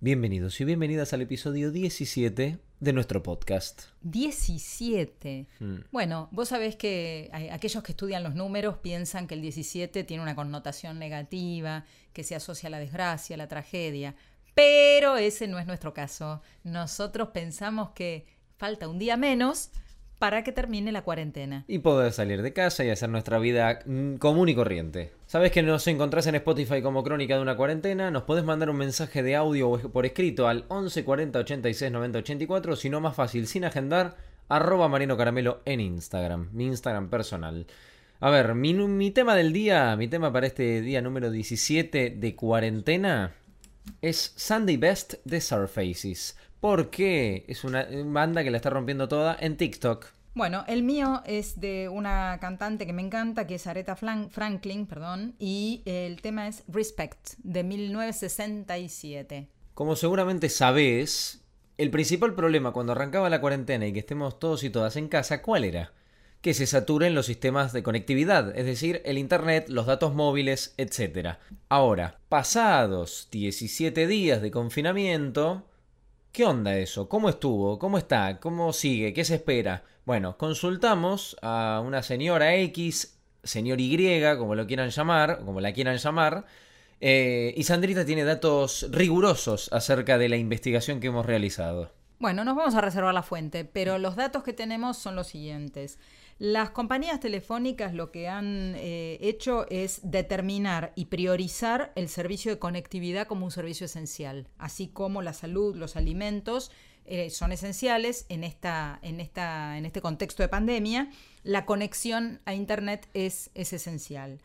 Bienvenidos y bienvenidas al episodio 17 de nuestro podcast. 17. Mm. Bueno, vos sabés que hay- aquellos que estudian los números piensan que el 17 tiene una connotación negativa, que se asocia a la desgracia, a la tragedia. Pero ese no es nuestro caso. Nosotros pensamos que falta un día menos para que termine la cuarentena. Y poder salir de casa y hacer nuestra vida mm, común y corriente. Sabes que nos encontrás en Spotify como Crónica de una cuarentena. Nos podés mandar un mensaje de audio por escrito al 11 40 86 90 84. Si no, más fácil, sin agendar, arroba Marino Caramelo en Instagram, mi Instagram personal. A ver, mi, mi tema del día, mi tema para este día número 17 de cuarentena es Sunday Best de Surfaces. Porque es una banda que la está rompiendo toda en TikTok. Bueno, el mío es de una cantante que me encanta, que es Aretha Franklin, perdón, y el tema es Respect, de 1967. Como seguramente sabés, el principal problema cuando arrancaba la cuarentena y que estemos todos y todas en casa, ¿cuál era? Que se saturen los sistemas de conectividad, es decir, el internet, los datos móviles, etc. Ahora, pasados 17 días de confinamiento, ¿qué onda eso? ¿Cómo estuvo? ¿Cómo está? ¿Cómo sigue? ¿Qué se espera? Bueno, consultamos a una señora X, señor Y, como lo quieran llamar, como la quieran llamar, eh, y Sandrita tiene datos rigurosos acerca de la investigación que hemos realizado. Bueno, nos vamos a reservar la fuente, pero los datos que tenemos son los siguientes. Las compañías telefónicas lo que han eh, hecho es determinar y priorizar el servicio de conectividad como un servicio esencial, así como la salud, los alimentos eh, son esenciales en, esta, en, esta, en este contexto de pandemia. La conexión a Internet es, es esencial.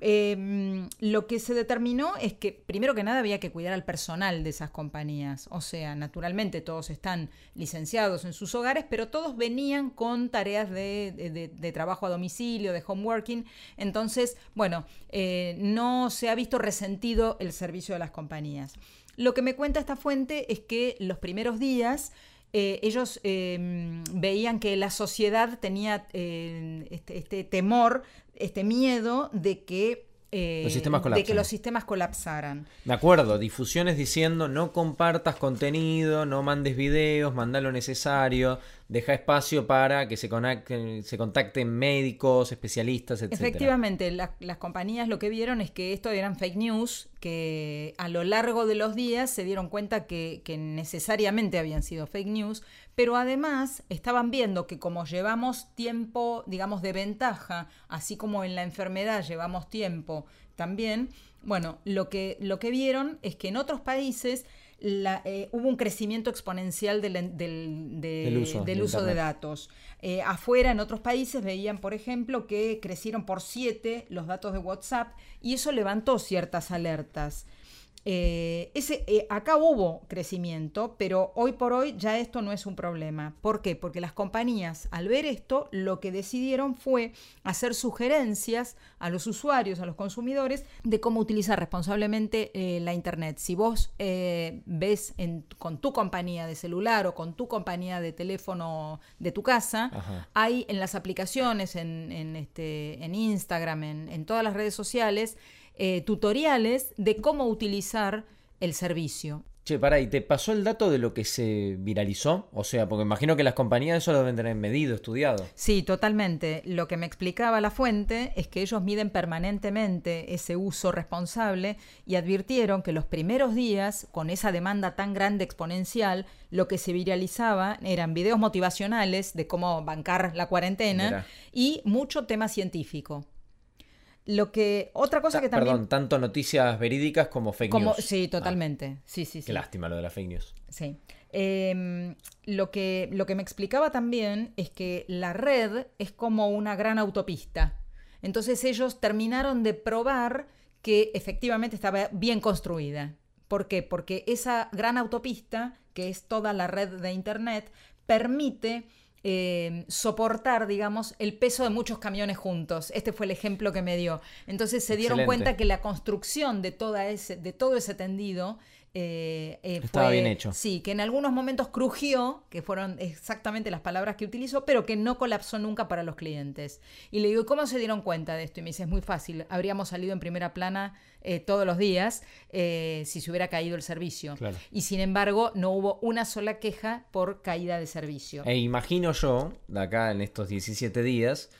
Eh, lo que se determinó es que, primero que nada, había que cuidar al personal de esas compañías. O sea, naturalmente todos están licenciados en sus hogares, pero todos venían con tareas de trabajo a domicilio, de homeworking. Entonces, bueno, eh, no se ha visto resentido el servicio de las compañías. Lo que me cuenta esta fuente es que los primeros días eh, ellos eh, veían que la sociedad tenía eh, este, este temor, este miedo de que, eh, Los sistemas de que los sistemas colapsaran. Me acuerdo, difusiones diciendo no compartas contenido, no mandes videos, manda lo necesario, deja espacio para que se, conecten- se contacten médicos, especialistas, etc. Efectivamente, la- las compañías lo que vieron es que esto eran fake news, que a lo largo de los días se dieron cuenta que, necesariamente habían sido fake news, pero además estaban viendo que como llevamos tiempo, digamos, de ventaja, así como en la enfermedad llevamos tiempo también, bueno, lo que, lo que vieron es que en otros países la- eh, hubo un crecimiento exponencial del, del- de- Del uso del de uso de Internet. datos. Eh, afuera, en otros países, veían, por ejemplo, que crecieron por 7 los datos de WhatsApp y eso levantó ciertas alertas. Eh, ese, eh, acá hubo crecimiento, pero hoy por hoy ya esto no es un problema. ¿Por qué? Porque las compañías, al ver esto, lo que decidieron fue hacer sugerencias a los usuarios, a los consumidores, de cómo utilizar responsablemente eh, la Internet. Si vos ves en- con tu compañía de celular o con tu compañía de teléfono de tu casa, Ajá. hay en las aplicaciones, en, en, este, en Instagram, en, en todas las redes sociales, eh, tutoriales de cómo utilizar el servicio. Che, pará, ¿y te pasó el dato de lo que se viralizó? O sea, porque imagino que las compañías eso lo deben tener medido, estudiado. Sí, totalmente. Lo que me explicaba la fuente es que ellos miden permanentemente ese uso responsable y advirtieron que los primeros días, con esa demanda tan grande exponencial, lo que se viralizaba eran videos motivacionales de cómo bancar la cuarentena y mucho tema científico. Lo que otra cosa Ta- que también Perdón, tanto noticias verídicas como fake como news. sí, Ah, totalmente. Sí, sí, sí. qué lástima lo de las fake news. Sí. Eh, lo, que, lo que me explicaba también es que la red es como una gran autopista. Entonces ellos terminaron de probar que efectivamente estaba bien construida. ¿Por qué? Porque esa gran autopista, que es toda la red de Internet, permite eh, soportar, digamos, el peso de muchos camiones juntos. Este fue el ejemplo que me dio. Entonces se dieron Excelente. cuenta que la construcción de, toda ese, de todo ese tendido eh, eh, Estaba fue- bien hecho. Sí, que en algunos momentos crujió, que fueron exactamente las palabras que utilizó, pero que no colapsó nunca para los clientes. Y le digo, ¿y cómo se dieron cuenta de esto? Y me dice, es muy fácil, habríamos salido en primera plana eh, todos los días si se hubiera caído el servicio. Claro. Y sin embargo, no hubo una sola queja por caída de servicio. E imagino yo, de acá en estos 17 días,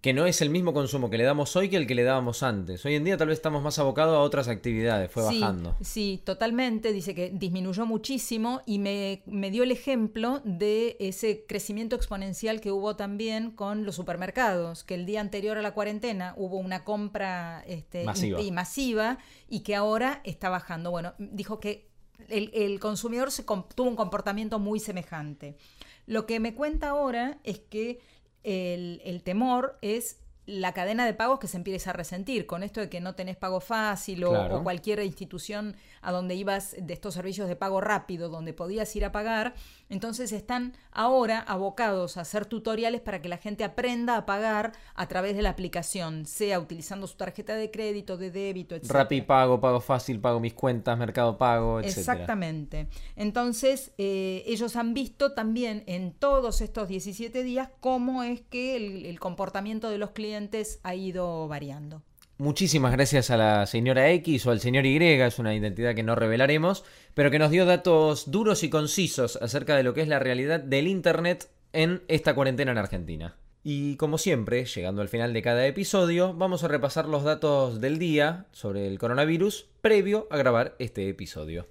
que no es el mismo consumo que le damos hoy que el que le dábamos antes. Hoy en día tal vez estamos más abocados a otras actividades, fue sí, bajando. Sí, totalmente. Dice que disminuyó muchísimo y me, me dio el ejemplo de ese crecimiento exponencial que hubo también con los supermercados, que el día anterior a la cuarentena hubo una compra este, Masiva. y masiva y que ahora está bajando. Bueno, dijo que el, el consumidor se tuvo un comportamiento muy semejante. Lo que me cuenta ahora es que el, el temor es la cadena de pagos que se empieza a resentir con esto de que no tenés pago fácil o, Claro. o cualquier institución a donde ibas de estos servicios de pago rápido, donde podías ir a pagar, entonces están ahora abocados a hacer tutoriales para que la gente aprenda a pagar a través de la aplicación, sea utilizando su tarjeta de crédito, de débito, etc. Rappi pago, pago fácil, pago mis cuentas, mercado pago, etc. Exactamente. Entonces, eh, ellos han visto también en todos estos 17 días cómo es que el, el comportamiento de los clientes ha ido variando. Muchísimas gracias a la señora X o al señor Y, es una identidad que no revelaremos, pero que nos dio datos duros y concisos acerca de lo que es la realidad del Internet en esta cuarentena en Argentina. Y como siempre, llegando al final de cada episodio, vamos a repasar los datos del día sobre el coronavirus previo a grabar este episodio.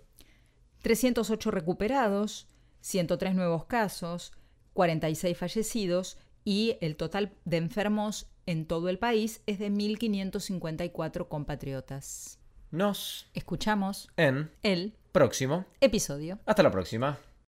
308 recuperados, 103 nuevos casos, 46 fallecidos y el total de enfermos en todo el país es de 1.554 compatriotas. Nos Escuchamos en el próximo. episodio. Hasta la próxima.